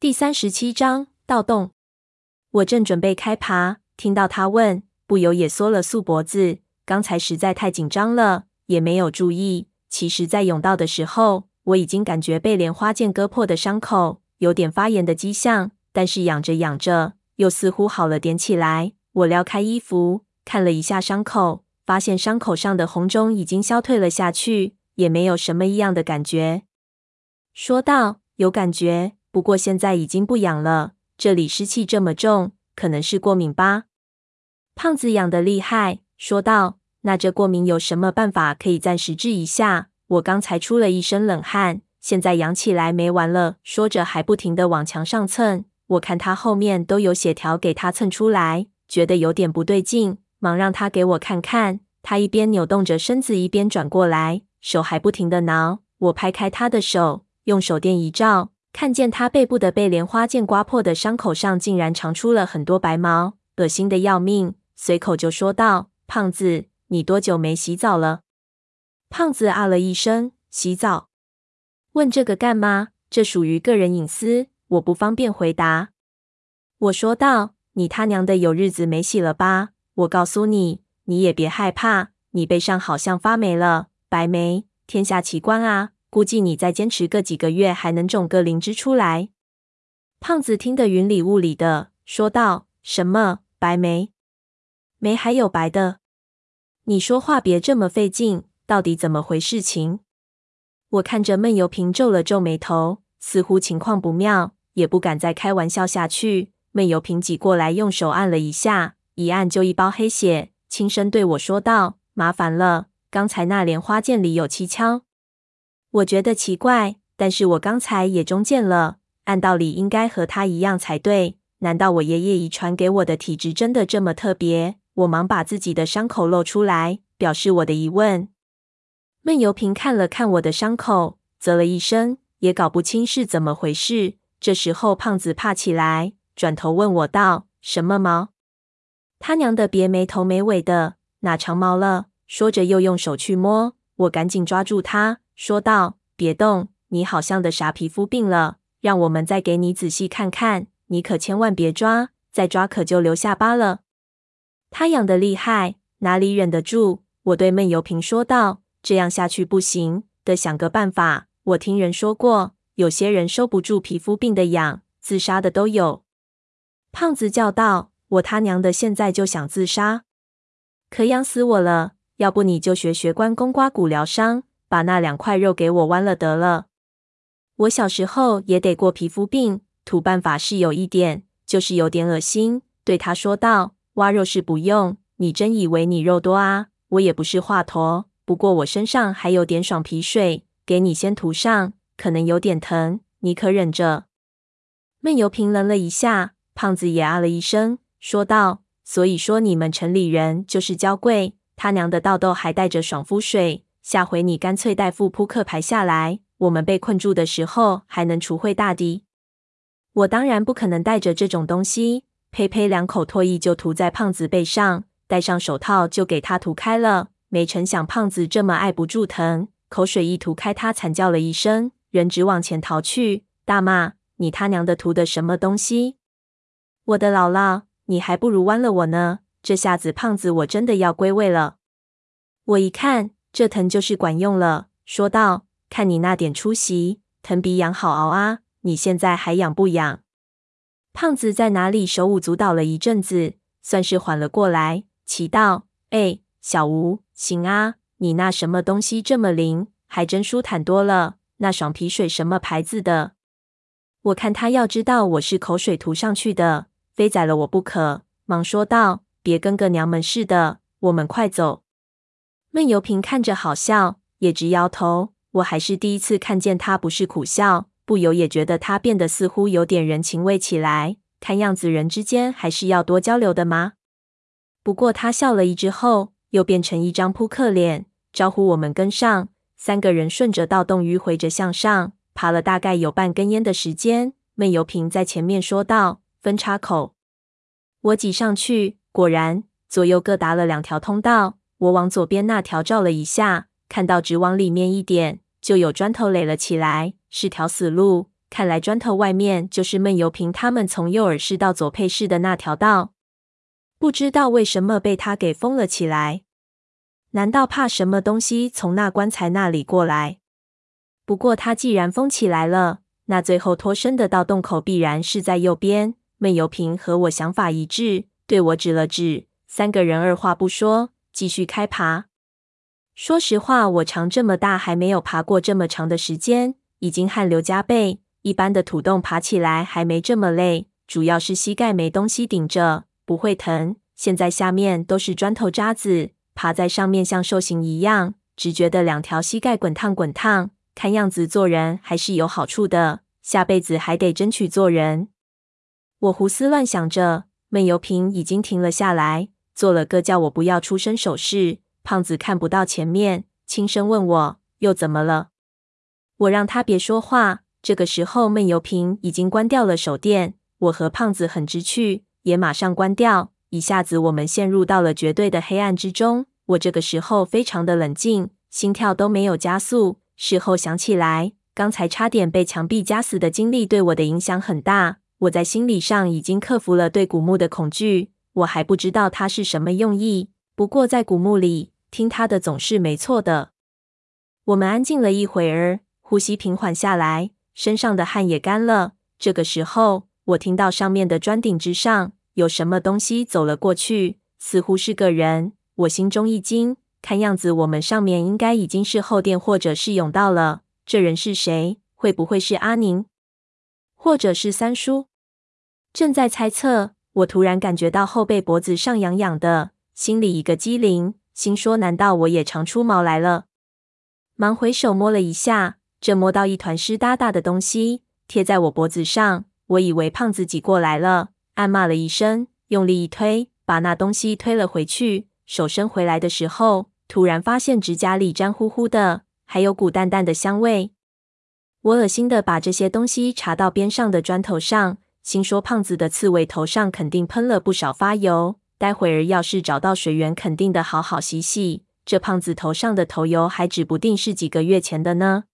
第三十七章盗洞。我正准备开爬，听到他问，不由也缩了缩脖子。刚才实在太紧张了，也没有注意。其实，在甬道的时候，我已经感觉被莲花剑割破的伤口有点发炎的迹象，但是养着养着，又似乎好了点起来。我撩开衣服，看了一下伤口，发现伤口上的红肿已经消退了下去，也没有什么异样的感觉。说道：“有感觉。”不过现在已经不痒了。这里湿气这么重，可能是过敏吧？胖子痒得厉害，说道：“那这过敏有什么办法可以暂时治一下？”我刚才出了一身冷汗，现在痒起来没完了。说着还不停地往墙上蹭。我看他后面都有血条给他蹭出来，觉得有点不对劲，忙让他给我看看。他一边扭动着身子，一边转过来，手还不停地挠。我拍开他的手，用手电一照。看见他背部的被莲花剑刮破的伤口上，竟然长出了很多白毛，恶心的要命。随口就说道：“胖子，你多久没洗澡了？”胖子啊了一声：“洗澡？问这个干嘛？这属于个人隐私，我不方便回答。”我说道：“你他娘的有日子没洗了吧？我告诉你，你也别害怕，你背上好像发霉了，白霉，天下奇观啊！”估计你再坚持个几个月，还能种个灵芝出来。胖子听得云里雾里的，说道：“什么白梅？梅还有白的？你说话别这么费劲，到底怎么回事情？”我看着闷油瓶皱了皱眉头，似乎情况不妙，也不敢再开玩笑下去。闷油瓶挤过来，用手按了一下，一按就一包黑血，轻声对我说道：“麻烦了，刚才那莲花剑里有蹊跷。”我觉得奇怪，但是我刚才也中箭了，按道理应该和他一样才对。难道我爷爷遗传给我的体质真的这么特别？我忙把自己的伤口露出来，表示我的疑问。闷油瓶看了看我的伤口，啧了一声，也搞不清是怎么回事。这时候，胖子怕起来，转头问我道：“什么毛？他娘的，别没头没尾的，哪长毛了？”说着又用手去摸，我赶紧抓住他。说道：“别动，你好像的啥皮肤病了？让我们再给你仔细看看。你可千万别抓，再抓可就留下疤了。”他痒得厉害，哪里忍得住？我对闷油瓶说道：“这样下去不行，得想个办法。我听人说过，有些人收不住皮肤病的痒，自杀的都有。”胖子叫道：“我他娘的现在就想自杀，可痒死我了。要不你就学学关公刮骨疗伤。”把那两块肉给我剜了得了。我小时候也得过皮肤病，土办法是有一点，就是有点恶心。对他说道：“挖肉是不用，你真以为你肉多啊？我也不是华佗，不过我身上还有点爽皮水，给你先涂上，可能有点疼，你可忍着。”闷油瓶愣了一下，胖子也啊了一声，说道：“所以说你们城里人就是娇贵，他娘的盗洞还带着爽肤水。”下回你干脆带副扑克牌下来，我们被困住的时候还能锄汇大敌。我当然不可能带着这种东西，呸呸两口唾液就涂在胖子背上，戴上手套就给他涂开了。没成想胖子这么爱不住疼，口水一涂开，他惨叫了一声，人直往前逃去，大骂：“你他娘的涂的什么东西？我的姥姥，你还不如剜了我呢！”这下子胖子我真的要归位了。我一看。这疼就是管用了，说道：“看你那点出息，疼比痒好熬啊！你现在还痒不痒？”胖子在哪里手舞足蹈了一阵子，算是缓了过来，奇道：“哎，小吴，行啊，你那什么东西这么灵，还真舒坦多了。那爽皮水什么牌子的？我看他要知道我是口水涂上去的，非宰了我不可。”忙说道：“别跟个娘们似的，我们快走。”闷油瓶看着好笑，也直摇头。我还是第一次看见他不是苦笑，不由也觉得他变得似乎有点人情味起来。看样子人之间还是要多交流的嘛。不过他笑了一之后，又变成一张扑克脸，招呼我们跟上。三个人顺着盗洞迂回着向上，爬了大概有半根烟的时间。闷油瓶在前面说道：“分叉口。”我挤上去，果然左右各搭了两条通道。我往左边那条照了一下，看到直往里面一点，就有砖头垒了起来，是条死路。看来砖头外面就是闷油瓶他们从右耳室到左配室的那条道。不知道为什么被他给封了起来。难道怕什么东西从那棺材那里过来？不过他既然封起来了，那最后脱身的道洞口必然是在右边。闷油瓶和我想法一致，对我指了指。三个人二话不说，继续开爬。说实话，我长这么大还没有爬过这么长的时间，已经汗流浃背。一般的土洞爬起来还没这么累，主要是膝盖没东西顶着。不会疼。现在下面都是砖头渣子，爬在上面像受刑一样，只觉得两条膝盖滚烫滚烫。看样子做人还是有好处的，下辈子还得争取做人。我胡思乱想着，闷油瓶已经停了下来，做了个叫我不要出声手势。胖子看不到前面，轻声问我又怎么了。我让他别说话。这个时候，闷油瓶已经关掉了手电，我和胖子很知趣。也马上关掉，一下子我们陷入到了绝对的黑暗之中。我这个时候非常的冷静，心跳都没有加速。事后想起来，刚才差点被墙壁夹死的经历对我的影响很大。我在心理上已经克服了对古墓的恐惧。我还不知道他是什么用意，不过在古墓里听他的总是没错的。我们安静了一会儿，呼吸平缓下来，身上的汗也干了。这个时候。我听到上面的砖顶之上有什么东西走了过去，似乎是个人。我心中一惊，看样子我们上面应该已经是后殿或者是甬道了。这人是谁？会不会是阿宁，或者是三叔？正在猜测，我突然感觉到后背脖子上痒痒的，心里一个机灵，心说：难道我也长出毛来了？忙回手摸了一下，这摸到一团湿哒哒的东西贴在我脖子上。我以为胖子挤过来了，暗骂了一声，用力一推，把那东西推了回去。手伸回来的时候，突然发现指甲里粘乎乎的，还有股淡淡的香味。我恶心的把这些东西插到边上的砖头上，心说胖子的刺猬头上肯定喷了不少发油，待会儿要是找到水源，肯定的好好洗洗。这胖子头上的头油还指不定是几个月前的呢。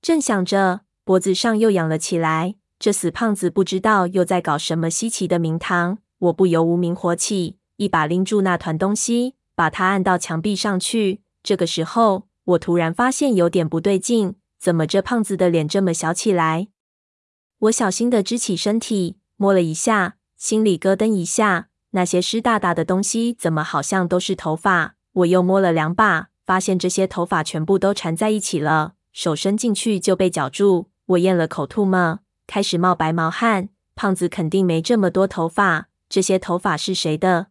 正想着，脖子上又痒了起来。这死胖子不知道又在搞什么稀奇的名堂，我不由无名火起，一把拎住那团东西，把它按到墙壁上去。这个时候，我突然发现有点不对劲，怎么这胖子的脸这么小起来？我小心地支起身体，摸了一下，心里咯噔一下，那些湿哒哒的东西怎么好像都是头发？我又摸了两把，发现这些头发全部都缠在一起了，手伸进去就被绞住。我咽了口吐沫。开始冒白毛汗，胖子肯定没这么多头发，这些头发是谁的？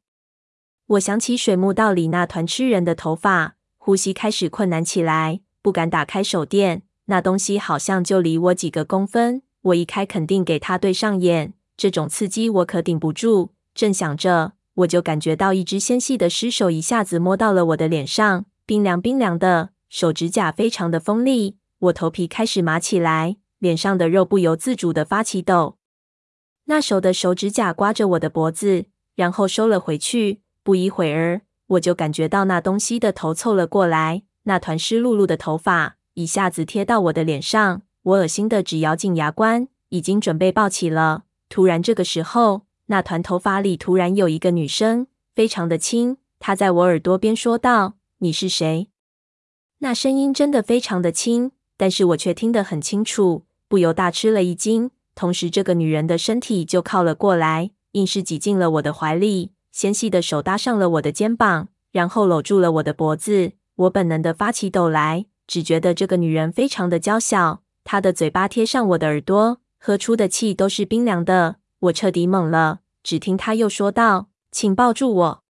我想起水墓道里那团吃人的头发，呼吸开始困难起来，不敢打开手电，那东西好像就离我几个公分，我一开肯定给他对上眼，这种刺激我可顶不住。正想着，我就感觉到一只纤细的尸手一下子摸到了我的脸上，冰凉冰凉的，手指甲非常的锋利，我头皮开始麻起来。脸上的肉不由自主的发起抖，那手的手指甲刮着我的脖子，然后收了回去。不一会儿，我就感觉到那东西的头凑了过来，那团湿漉漉的头发一下子贴到我的脸上，我恶心的只咬紧牙关，已经准备抱起了。突然，这个时候，那团头发里突然有一个女生，非常的轻，她在我耳朵边说道：“你是谁？”那声音真的非常的轻，但是我却听得很清楚。不由大吃了一惊，同时这个女人的身体就靠了过来，硬是挤进了我的怀里，纤细的手搭上了我的肩膀，然后搂住了我的脖子。我本能的发起抖来，只觉得这个女人非常的娇小，他的嘴巴贴上我的耳朵，喝出的气都是冰凉的。我彻底懵了，只听他又说道：“请抱住我。”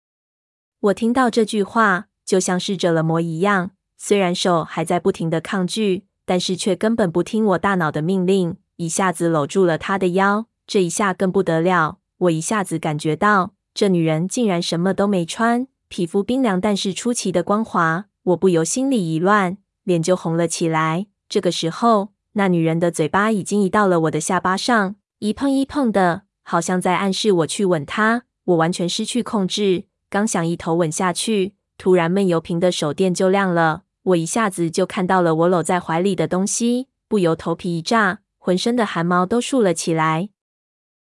我听到这句话，就像是着了魔一样，虽然手还在不停的抗拒。但是却根本不听我大脑的命令，一下子搂住了他的腰。这一下更不得了，我一下子感觉到这女人竟然什么都没穿，皮肤冰凉，但是出奇的光滑。我不由心里一乱，脸就红了起来。这个时候，那女人的嘴巴已经移到了我的下巴上，一碰一碰的，好像在暗示我去吻她。我完全失去控制，刚想一头吻下去，突然闷油瓶的手电就亮了。我一下子就看到了我搂在怀里的东西，不由头皮一炸，浑身的汗毛都竖了起来。